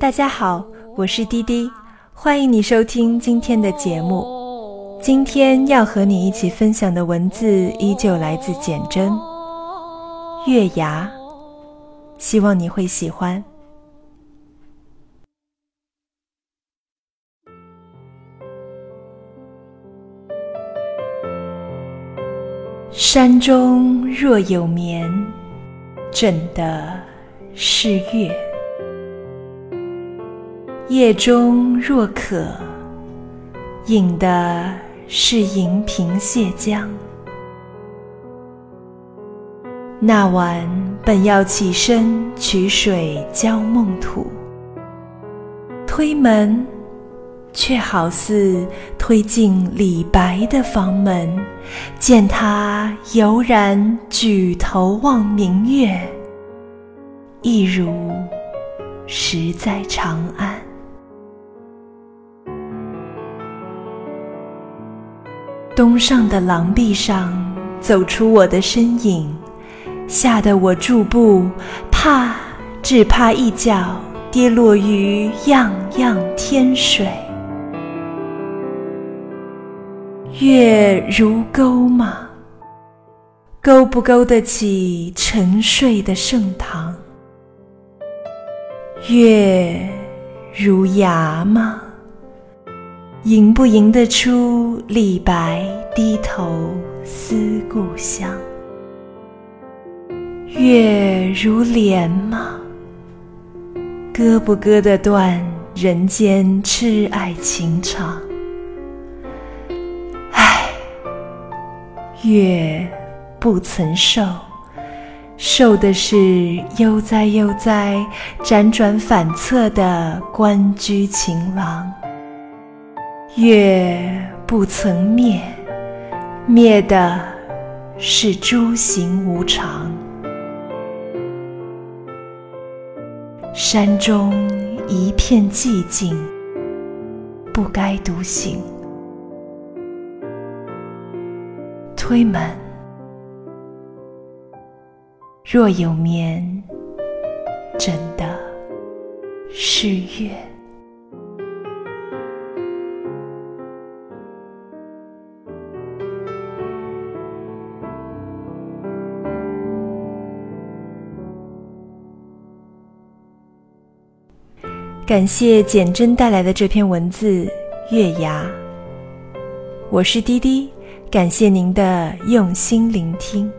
大家好，我是滴滴，欢迎你收听今天的节目。今天要和你一起分享的文字依旧来自简真，《月牙》，希望你会喜欢。山中若有眠，枕的是月。夜中若渴，饮的是银瓶泻浆。那晚本要起身取水浇梦土，推门，却好似推进李白的房门。见他悠然举头望明月，一如实在长安。东上的廊壁上走出我的身影，吓得我驻步，怕只怕一脚跌落于样样天水。月如钩吗？勾不勾得起沉睡的盛唐？月如牙吗？吟不吟得出李白低头思故乡？月如莲吗？割不割得断人间痴爱情长？唉，月不曾瘦，瘦的是悠哉悠哉、辗转反侧的官居情郎。月不曾灭，灭的是诸行无常。山中一片寂静，不该独行。推门，若有眠，枕的是月。感谢简真带来的这篇文字《月牙》，我是滴滴，感谢您的用心聆听。